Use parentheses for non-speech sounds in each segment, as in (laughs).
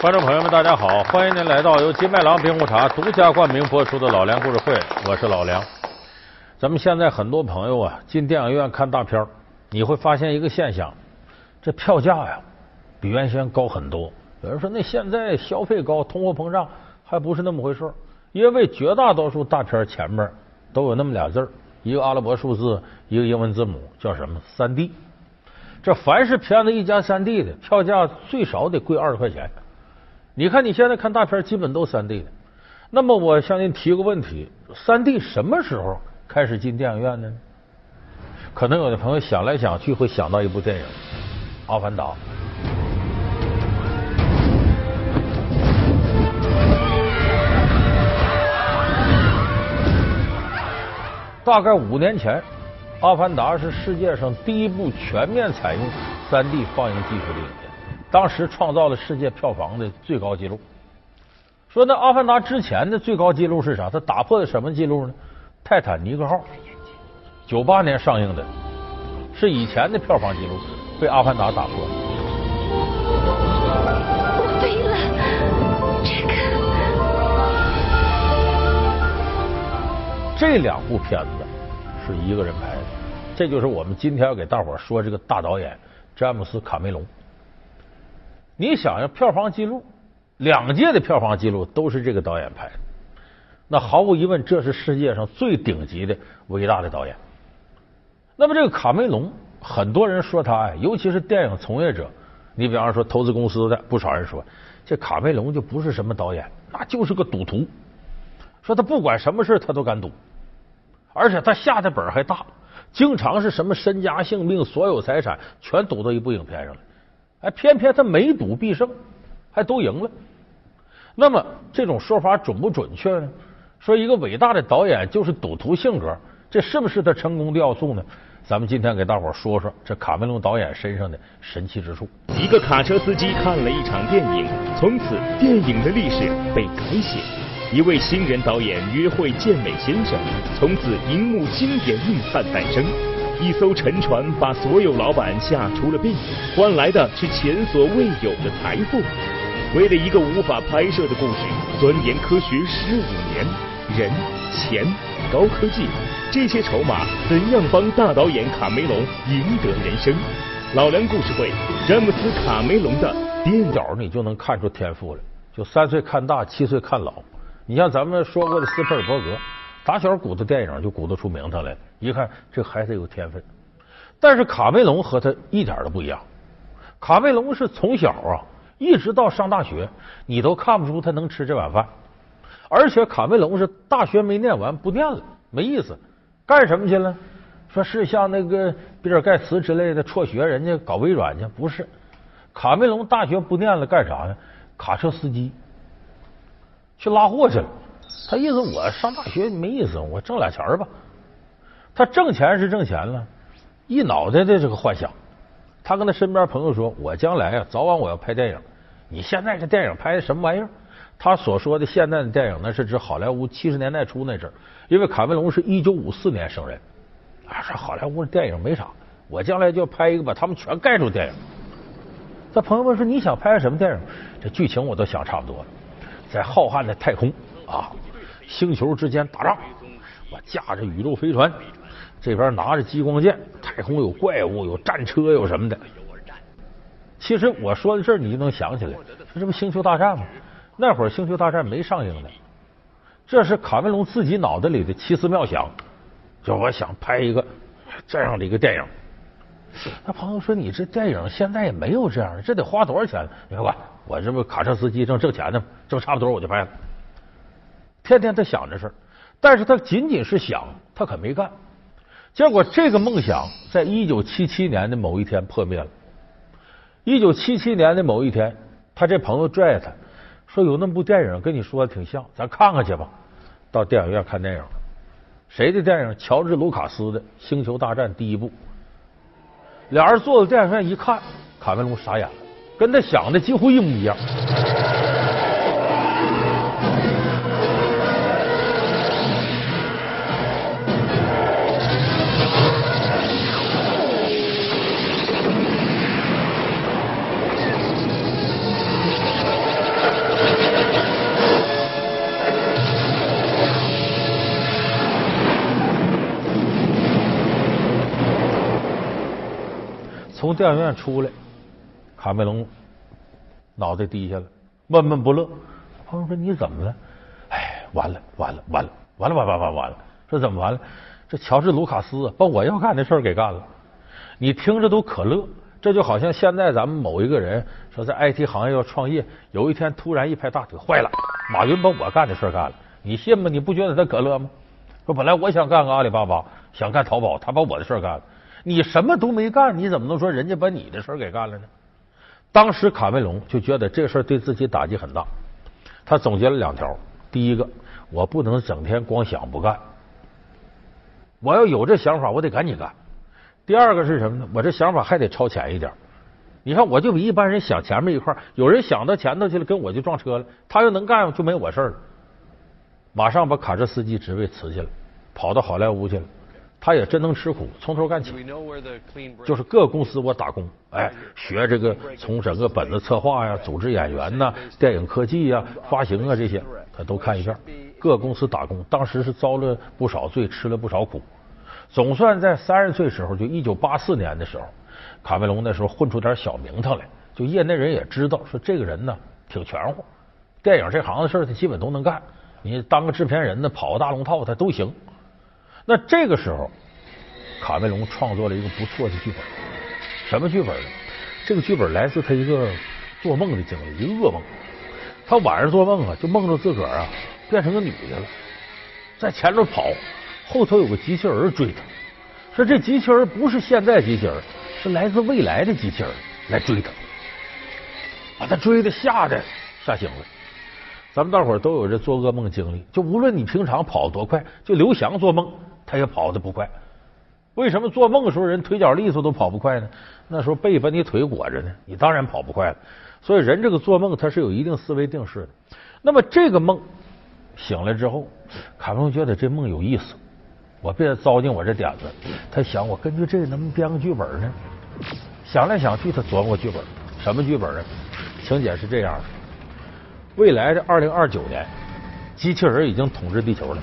观众朋友们，大家好！欢迎您来到由金麦郎冰红茶独家冠名播出的《老梁故事会》，我是老梁。咱们现在很多朋友啊，进电影院看大片你会发现一个现象，这票价呀比原先高很多。有人说，那现在消费高，通货膨胀还不是那么回事因为绝大多数大片前面都有那么俩字一个阿拉伯数字，一个英文字母，叫什么？三 D。这凡是片子一加三 D 的，票价最少得贵二十块钱。你看，你现在看大片基本都三 D 的。那么，我向您提个问题：三 D 什么时候开始进电影院呢？可能有的朋友想来想去会想到一部电影《阿凡达》。大概五年前，《阿凡达》是世界上第一部全面采用三 D 放映技术的影。当时创造了世界票房的最高纪录。说那《阿凡达》之前的最高纪录是啥？它打破的什么纪录呢？《泰坦尼克号》九八年上映的，是以前的票房纪录被《阿凡达》打破。我飞了，这个。这两部片子是一个人拍的，这就是我们今天要给大伙说这个大导演詹姆斯·卡梅隆。你想想，票房记录，两届的票房记录都是这个导演拍的，那毫无疑问，这是世界上最顶级的伟大的导演。那么，这个卡梅隆，很多人说他，尤其是电影从业者，你比方说投资公司的，不少人说，这卡梅隆就不是什么导演，那就是个赌徒。说他不管什么事他都敢赌，而且他下的本还大，经常是什么身家性命、所有财产全赌到一部影片上了。哎，偏偏他每赌必胜，还都赢了。那么这种说法准不准确呢？说一个伟大的导演就是赌徒性格，这是不是他成功的要素呢？咱们今天给大伙说说这卡梅隆导演身上的神奇之处。一个卡车司机看了一场电影，从此电影的历史被改写。一位新人导演约会健美先生，从此荧幕经典硬汉诞生。一艘沉船把所有老板吓出了病，换来的是前所未有的财富。为了一个无法拍摄的故事，钻研科学十五年，人、钱、高科技，这些筹码怎样帮大导演卡梅隆赢得人生？老梁故事会，詹姆斯·卡梅隆的电脑你就能看出天赋了。就三岁看大，七岁看老。你像咱们说过的斯皮尔伯格。打小鼓捣电影就鼓捣出名堂来了，一看这孩子有天分。但是卡梅隆和他一点都不一样。卡梅隆是从小啊，一直到上大学，你都看不出他能吃这碗饭。而且卡梅隆是大学没念完不念了，没意思，干什么去了？说是像那个比尔盖茨之类的辍学，人家搞微软去？不是，卡梅隆大学不念了，干啥呢？卡车司机，去拉货去了。他意思我上大学没意思，我挣俩钱吧。他挣钱是挣钱了，一脑袋的这个幻想。他跟他身边朋友说：“我将来啊，早晚我要拍电影。你现在这电影拍的什么玩意儿？”他所说的现在的电影，那是指好莱坞七十年代初那阵儿。因为卡梅隆是一九五四年生人，啊，说好莱坞的电影没啥，我将来就拍一个把他们全盖住电影。他朋友们说：“你想拍什么电影？”这剧情我都想差不多了，在浩瀚的太空。啊，星球之间打仗，我驾着宇宙飞船，这边拿着激光剑，太空有怪物，有战车，有什么的。其实我说的这，你就能想起来，这不星球大战吗？那会儿星球大战没上映呢，这是卡梅隆自己脑袋里的奇思妙想，就我想拍一个这样的一个电影。他朋友说：“你这电影现在也没有这样的，这得花多少钱？你看吧，我这不卡车司机正挣钱呢，挣差不多我就拍了。”天天他想这事，但是他仅仅是想，他可没干。结果这个梦想在一九七七年的某一天破灭了。一九七七年的某一天，他这朋友拽他说：“有那么部电影跟你说的挺像，咱看看去吧。”到电影院看电影，谁的电影？乔治·卢卡斯的《星球大战》第一部。俩人坐到电影院一看，卡梅隆傻眼了，跟他想的几乎一模一样。从电影院出来，卡梅隆脑袋低下了，闷闷不乐。朋友说：“你怎么了？”哎，完了，完了，完了，完了，完完完完了！这怎么完了？这乔治·卢卡斯把我要干的事儿给干了。你听着都可乐，这就好像现在咱们某一个人说在 IT 行业要创业，有一天突然一拍大腿，坏了，马云把我干的事儿干了，你信吗？你不觉得他可乐吗？说本来我想干个阿里巴巴，想干淘宝，他把我的事儿干了。你什么都没干，你怎么能说人家把你的事儿给干了呢？当时卡梅隆就觉得这事对自己打击很大，他总结了两条：第一个，我不能整天光想不干。我要有这想法，我得赶紧干。第二个是什么呢？我这想法还得超前一点。你看，我就比一般人想前面一块，有人想到前头去了，跟我就撞车了。他要能干，就没我事儿了。马上把卡车司机职位辞去了，跑到好莱坞去了。他也真能吃苦，从头干起，就是各公司我打工，哎，学这个从整个本子策划呀、组织演员呐、电影科技呀、发行啊这些，他都看一遍。各公司打工，当时是遭了不少罪，吃了不少苦。总算在三十岁时候，就一九八四年的时候，卡梅隆那时候混出点小名堂来，就业内人也知道说这个人呢挺全乎，电影这行的事儿他基本都能干。你当个制片人呢，跑个大龙套他都行。那这个时候，卡梅隆创作了一个不错的剧本。什么剧本呢？这个剧本来自他一个做梦的经历，一个噩梦。他晚上做梦啊，就梦着自个儿啊变成个女的了，在前头跑，后头有个机器人追他。说这机器人不是现在机器人，是来自未来的机器人来追他，把他追的吓得吓醒了。咱们大伙儿都有这做噩梦经历，就无论你平常跑多快，就刘翔做梦他也跑得不快。为什么做梦的时候人腿脚利索都跑不快呢？那时候背把你腿裹着呢，你当然跑不快了。所以人这个做梦他是有一定思维定式的。那么这个梦醒来之后，卡梅隆觉得这梦有意思，我别糟践我这点子。他想我根据这个能不能编个剧本呢？想来想去，他琢磨剧本，什么剧本呢？情节是这样的：未来的二零二九年，机器人已经统治地球了。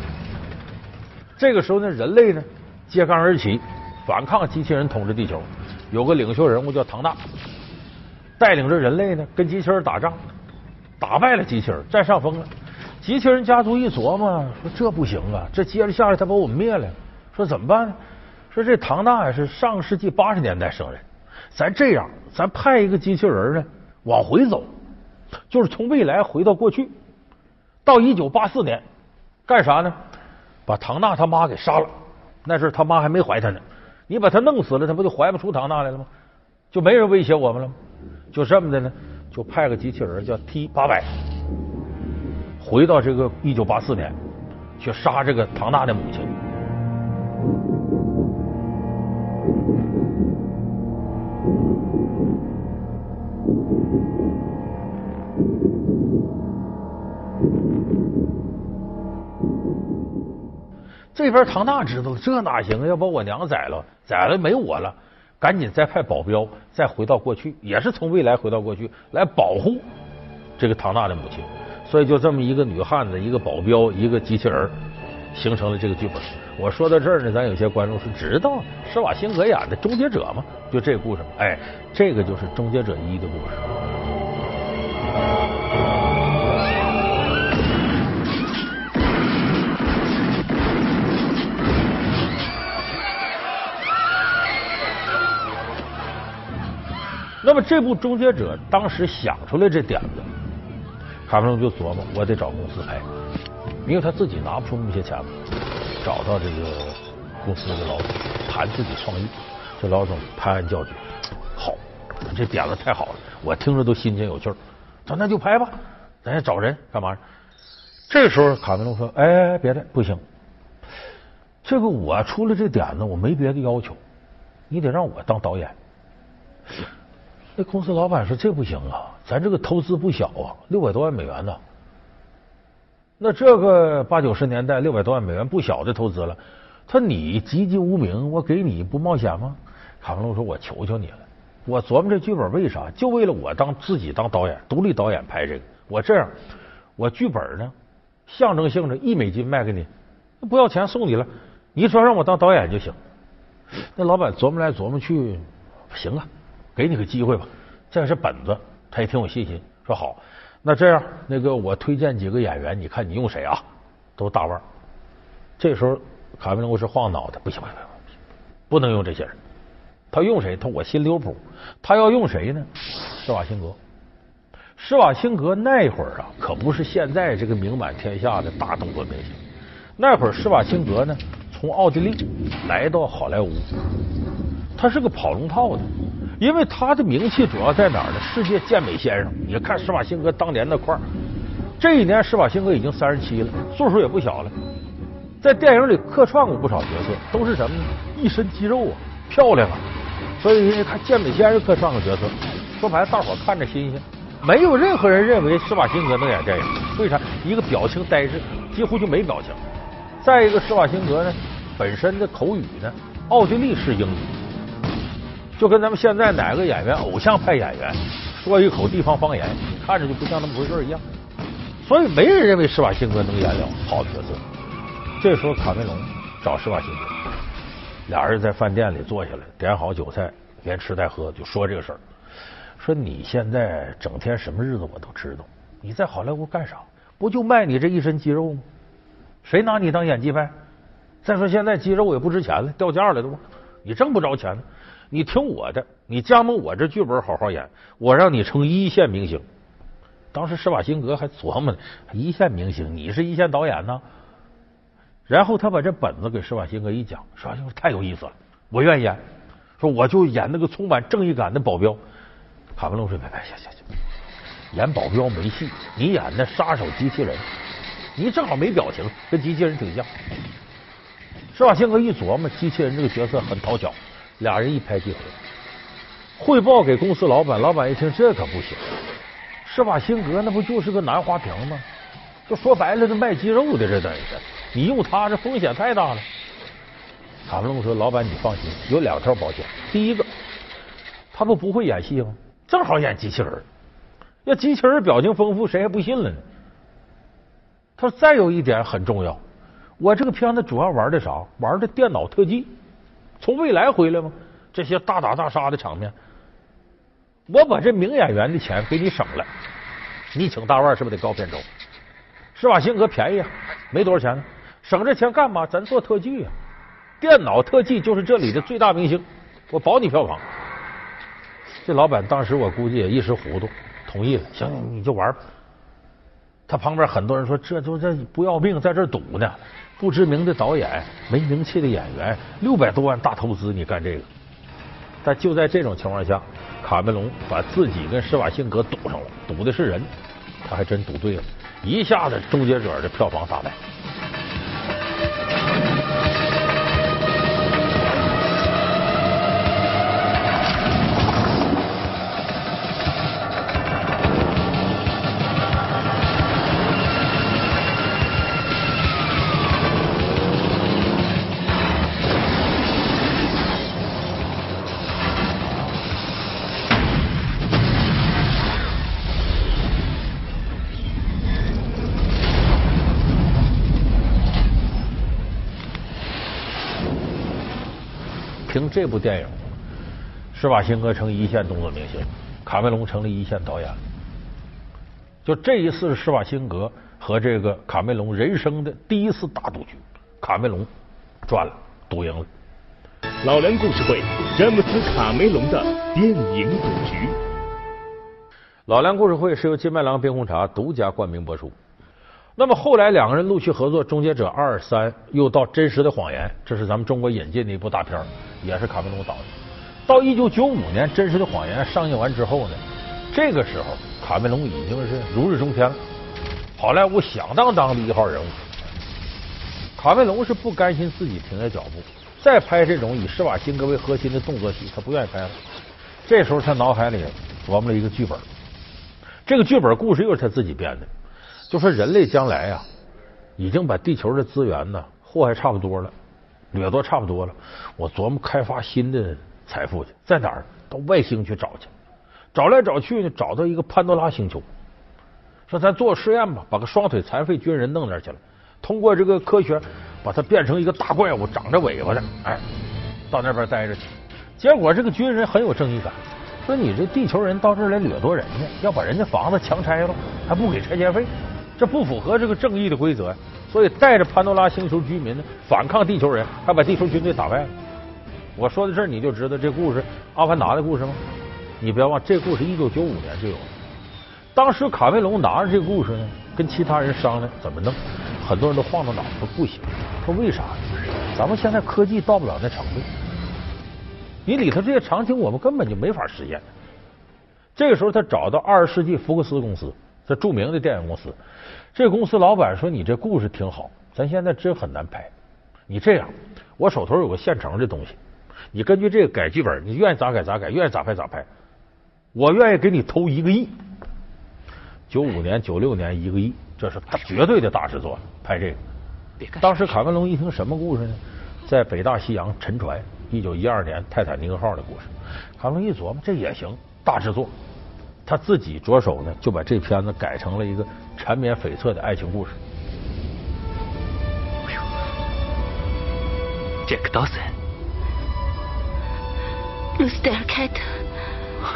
这个时候呢，人类呢揭竿而起，反抗机器人统治地球。有个领袖人物叫唐纳。带领着人类呢，跟机器人打仗，打败了机器人，占上风了。机器人家族一琢磨，说这不行啊，这接着下来他把我们灭了。说怎么办呢？说这唐纳是上世纪八十年代生人，咱这样，咱派一个机器人呢往回走，就是从未来回到过去，到一九八四年干啥呢？把唐娜他妈给杀了。那时他妈还没怀他呢，你把他弄死了，他不就怀不出唐娜来了吗？就没人威胁我们了吗？就这么的呢，就派个机器人叫 T 八百，回到这个一九八四年，去杀这个唐娜的母亲。这边唐纳知道，这哪行啊？要把我娘宰了，宰了没我了。赶紧再派保镖，再回到过去，也是从未来回到过去来保护这个唐纳的母亲。所以就这么一个女汉子，一个保镖，一个机器人，形成了这个剧本。我说到这儿呢，咱有些观众是知道施瓦辛格演的《终结者》吗？就这个故事哎，这个就是《终结者一》的故事。那么这部《终结者》当时想出来这点子，卡梅隆就琢磨，我得找公司拍，因为他自己拿不出那么些钱找到这个公司的老总谈自己创意，这老总拍案叫绝，好，这点子太好了，我听着都心情有趣儿。说那就拍吧，咱也找人干嘛？这时候卡梅隆说：“哎，别的不行，这个我出了这点子，我没别的要求，你得让我当导演。”那公司老板说：“这不行啊，咱这个投资不小啊，六百多万美元呢。那这个八九十年代六百多万美元不小的投资了。他你籍籍无名，我给你不冒险吗？”卡梅隆说：“我求求你了，我琢磨这剧本为啥？就为了我当自己当导演，独立导演拍这个。我这样，我剧本呢，象征性的一美金卖给你，不要钱送你了。你说让我当导演就行。那老板琢磨来琢磨去，行啊。”给你个机会吧。这是本子，他也挺有信心，说好。那这样，那个我推荐几个演员，你看你用谁啊？都大腕。这时候卡梅隆是晃脑袋，不行不行不行，不能用这些人。他用谁？他我心里有谱。他要用谁呢？施瓦辛格。施瓦辛格那会儿啊，可不是现在这个名满天下的大动作明星。那会儿施瓦辛格呢，从奥地利来到好莱坞，他是个跑龙套的，因为他的名气主要在哪儿呢？世界健美先生。你看施瓦辛格当年那块儿，这一年施瓦辛格已经三十七了，岁数也不小了，在电影里客串过不少角色，都是什么呢？一身肌肉啊，漂亮啊。所以因为他健美先生客串个角色，说白了，大伙看着新鲜。没有任何人认为施瓦辛格能演电影，为啥？一个表情呆滞，几乎就没表情。再一个，施瓦辛格呢，本身的口语呢，奥地利式英语，就跟咱们现在哪个演员偶像派演员说一口地方方言，看着就不像那么回事一样。所以没人认为施瓦辛格能演了好角色。这时候卡梅隆找施瓦辛格，俩人在饭店里坐下来，点好酒菜，连吃带喝，就说这个事儿。说你现在整天什么日子我都知道，你在好莱坞干啥？不就卖你这一身肌肉吗？谁拿你当演技派？再说现在肌肉也不值钱了，掉价了都，你挣不着钱。你听我的，你加盟我这剧本好好演，我让你成一线明星。当时施瓦辛格还琢磨呢，一线明星，你是一线导演呢。然后他把这本子给施瓦辛格一讲，施瓦辛格太有意思了，我愿意演。说我就演那个充满正义感的保镖。卡梅隆说：“别别，行行行，演保镖没戏，你演那杀手机器人，你正好没表情，跟机器人挺像。”施瓦辛格一琢磨，机器人这个角色很讨巧，俩人一拍即合。汇报给公司老板，老板一听这可不行，施瓦辛格那不就是个男花瓶吗？就说白了，这卖肌肉的，这等于是你用他，这风险太大了。卡梅隆说：“老板，你放心，有两条保险。第一个，他不不会演戏吗？”正好演机器人，要机器人表情丰富，谁还不信了呢？他说：“再有一点很重要，我这个片子主要玩的啥？玩的电脑特技，从未来回来吗？这些大打大杀的场面，我把这名演员的钱给你省了。你请大腕是不是得高片酬？施瓦辛格便宜啊，没多少钱呢，省这钱干嘛？咱做特技啊，电脑特技就是这里的最大明星，我保你票房。”这老板当时我估计也一时糊涂，同意了。行，你就玩吧。他旁边很多人说：“这就这不要命，在这赌呢。不知名的导演，没名气的演员，六百多万大投资，你干这个？”但就在这种情况下，卡梅隆把自己跟施瓦辛格赌上了，赌的是人，他还真赌对了，一下子《终结者》的票房大卖。这部电影，施瓦辛格成一线动作明星，卡梅隆成了一线导演。就这一次，施瓦辛格和这个卡梅隆人生的第一次大赌局，卡梅隆赚了，赌赢了。老梁故事会，詹姆斯卡梅隆的电影赌局。老梁故事会是由金麦郎冰红茶独家冠名播出。那么后来两个人陆续合作，《终结者二三》又到《真实的谎言》，这是咱们中国引进的一部大片，也是卡梅隆导的。到一九九五年，《真实的谎言》上映完之后呢，这个时候卡梅隆已经是如日中天了，好莱坞响当当的一号人物。卡梅隆是不甘心自己停下脚步，再拍这种以施瓦辛格为核心的动作戏，他不愿意拍了。这时候他脑海里琢磨了一个剧本，这个剧本故事又是他自己编的。就说人类将来呀，已经把地球的资源呢祸害差不多了，掠夺差不多了。我琢磨开发新的财富去，在哪儿？到外星去找去。找来找去呢，找到一个潘多拉星球。说咱做实验吧，把个双腿残废军人弄那去了。通过这个科学，把它变成一个大怪物，长着尾巴的，哎，到那边待着去。结果这个军人很有正义感，说你这地球人到这儿来掠夺人家，要把人家房子强拆了，还不给拆迁费，这不符合这个正义的规则呀。所以带着潘多拉星球居民呢反抗地球人，还把地球军队打败了。我说到这儿你就知道这故事《阿凡达》的故事吗？你不要忘，这故事一九九五年就有了。当时卡梅隆拿着这个故事呢，跟其他人商量怎么弄，很多人都晃着脑子说不行，说为啥？咱们现在科技到不了那程度。你里头这些场景，我们根本就没法实现。这个时候，他找到二十世纪福克斯公司，这著名的电影公司。这公司老板说：“你这故事挺好，咱现在真很难拍。你这样，我手头有个现成的东西，你根据这个改剧本，你愿意咋改咋改，愿意咋拍咋拍。我愿意给你投一个亿。九五年、九六年一个亿，这是绝对的大制作，拍这个。当时卡梅隆一听什么故事呢？在北大西洋沉船。”一九一二年泰坦尼克号的故事，卡梅隆一琢磨，这也行，大制作。他自己着手呢，就把这片子改成了一个缠绵悱恻的爱情故事。哎呦，杰克·道森，露斯戴尔·凯特，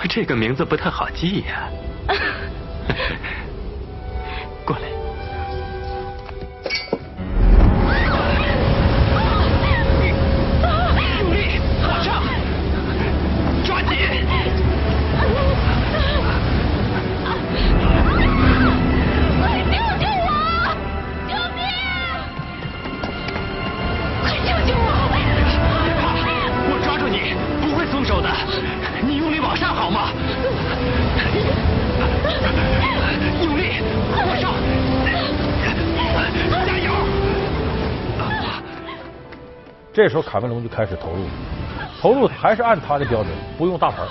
这个名字不太好记呀。过 (laughs) 这时候卡梅隆就开始投入，投入还是按他的标准，不用大牌。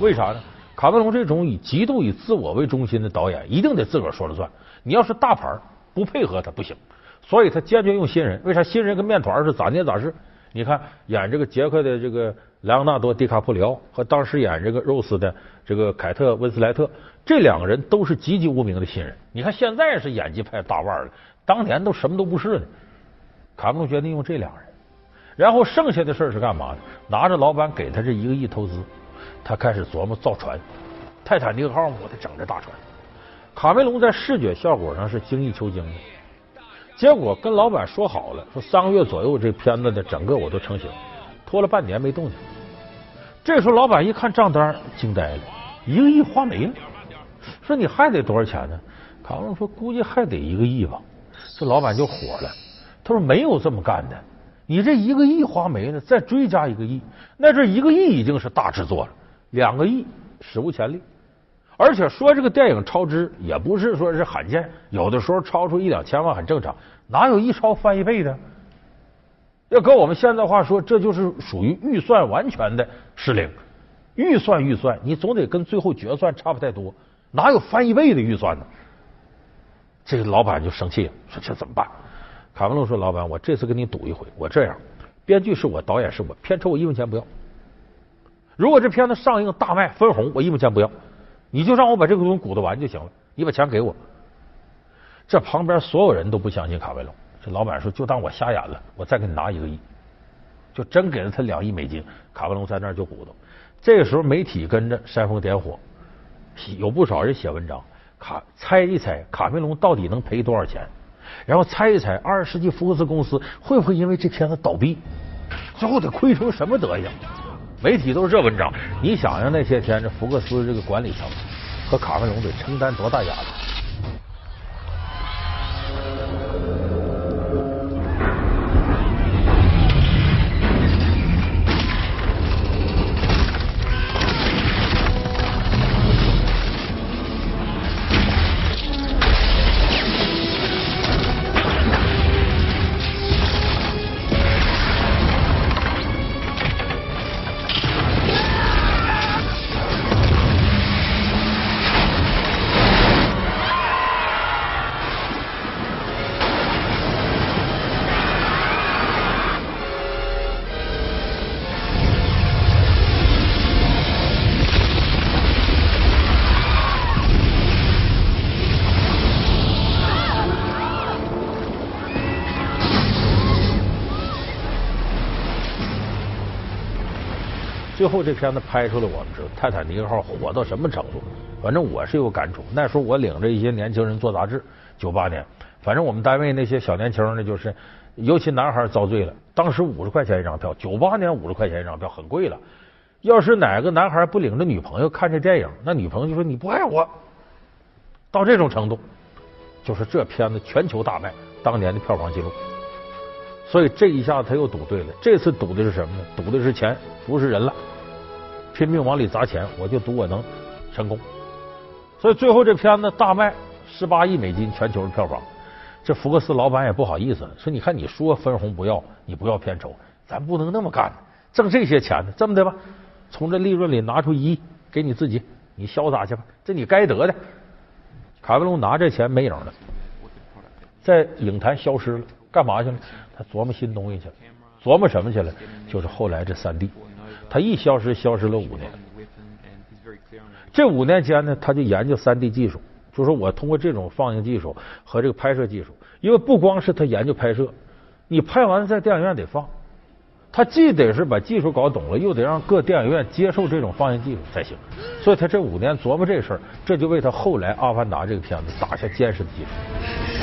为啥呢？卡梅隆这种以极度以自我为中心的导演，一定得自个儿说了算。你要是大牌不配合他不行，所以他坚决用新人。为啥新人跟面团是咋捏咋是？你看演这个杰克的这个莱昂纳多·迪卡普里奥和当时演这个 Rose 的这个凯特·温斯莱特，这两个人都是籍籍无名的新人。你看现在是演技派大腕了，当年都什么都不是呢。卡梅隆决定用这两人。然后剩下的事是干嘛的？拿着老板给他这一个亿投资，他开始琢磨造船，泰坦尼克号我得整这大船。卡梅隆在视觉效果上是精益求精的，结果跟老板说好了，说三个月左右这片子的整个我都成型，拖了半年没动静。这时候老板一看账单，惊呆了，一个亿花没了。说你还得多少钱呢？卡梅隆说估计还得一个亿吧。这老板就火了，他说没有这么干的。你这一个亿花没了，再追加一个亿，那这一个亿已经是大制作了。两个亿史无前例，而且说这个电影超支也不是说是罕见，有的时候超出一两千万很正常。哪有一超翻一倍的？要搁我们现在话说，这就是属于预算完全的失灵。预算预算，你总得跟最后决算差不太多，哪有翻一倍的预算呢？这个老板就生气了，说这怎么办？卡梅隆说：“老板，我这次跟你赌一回，我这样，编剧是我，导演是我，片酬我一分钱不要。如果这片子上映大卖分红，我一分钱不要，你就让我把这个东西鼓捣完就行了，你把钱给我。”这旁边所有人都不相信卡梅隆，这老板说：“就当我瞎眼了，我再给你拿一个亿。”就真给了他两亿美金。卡梅隆在那儿就鼓捣。这个时候媒体跟着煽风点火，有不少人写文章，卡猜一猜卡梅隆到底能赔多少钱。然后猜一猜，二十世纪福克斯公司会不会因为这片子倒闭？最后得亏成什么德行？媒体都是这文章。你想想那些天，这福克斯这个管理层和卡梅隆得承担多大压力？最后这片子拍出来，我们知道泰坦尼克号火到什么程度。反正我是有感触。那时候我领着一些年轻人做杂志，九八年，反正我们单位那些小年轻呢，就是尤其男孩遭罪了。当时五十块钱一张票，九八年五十块钱一张票很贵了。要是哪个男孩不领着女朋友看这电影，那女朋友就说你不爱我。到这种程度，就是这片子全球大卖，当年的票房记录。所以这一下他又赌对了。这次赌的是什么呢？赌的是钱，不是人了。拼命往里砸钱，我就赌我能成功。所以最后这片子大卖十八亿美金全球的票房。这福克斯老板也不好意思，说你看你说分红不要，你不要片酬，咱不能那么干，挣这些钱呢。这么的吧，从这利润里拿出一亿给你自己，你潇洒去吧，这你该得的。卡梅隆拿这钱没影了，在影坛消失了，干嘛去了？他琢磨新东西去了，琢磨什么去了？就是后来这三 D，他一消失，消失了五年。这五年间呢，他就研究三 D 技术，就说我通过这种放映技术和这个拍摄技术，因为不光是他研究拍摄，你拍完在电影院得放，他既得是把技术搞懂了，又得让各电影院接受这种放映技术才行。所以他这五年琢磨这事儿，这就为他后来《阿凡达》这个片子打下坚实的基础。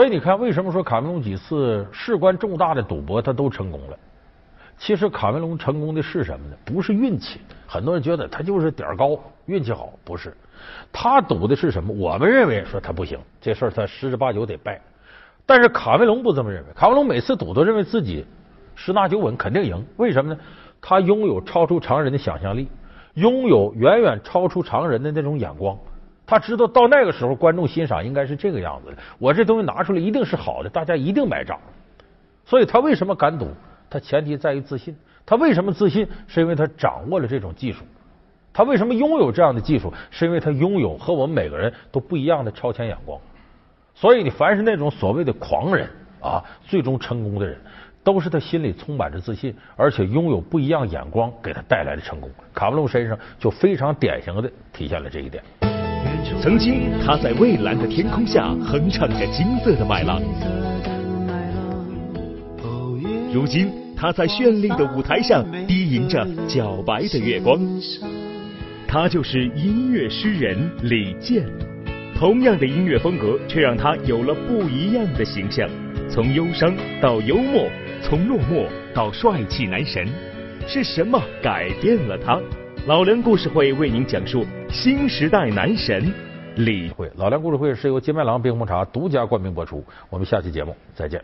所以你看，为什么说卡梅隆几次事关重大的赌博他都成功了？其实卡梅隆成功的是什么呢？不是运气。很多人觉得他就是点儿高，运气好，不是。他赌的是什么？我们认为说他不行，这事儿他十之八九得败。但是卡梅隆不这么认为，卡梅隆每次赌都认为自己十拿九稳，肯定赢。为什么呢？他拥有超出常人的想象力，拥有远远超出常人的那种眼光。他知道到那个时候，观众欣赏应该是这个样子的。我这东西拿出来一定是好的，大家一定买账。所以他为什么敢赌？他前提在于自信。他为什么自信？是因为他掌握了这种技术。他为什么拥有这样的技术？是因为他拥有和我们每个人都不一样的超前眼光。所以你凡是那种所谓的狂人啊，最终成功的人，都是他心里充满着自信，而且拥有不一样眼光给他带来的成功。卡梅隆身上就非常典型的体现了这一点。曾经，他在蔚蓝的天空下哼唱着金色的麦浪；如今，他在绚丽的舞台上低吟着皎白的月光。他就是音乐诗人李健。同样的音乐风格，却让他有了不一样的形象：从忧伤到幽默，从落寞到帅气男神。是什么改变了他？老梁故事会为您讲述新时代男神李会。老梁故事会是由金麦郎冰红茶独家冠名播出。我们下期节目再见。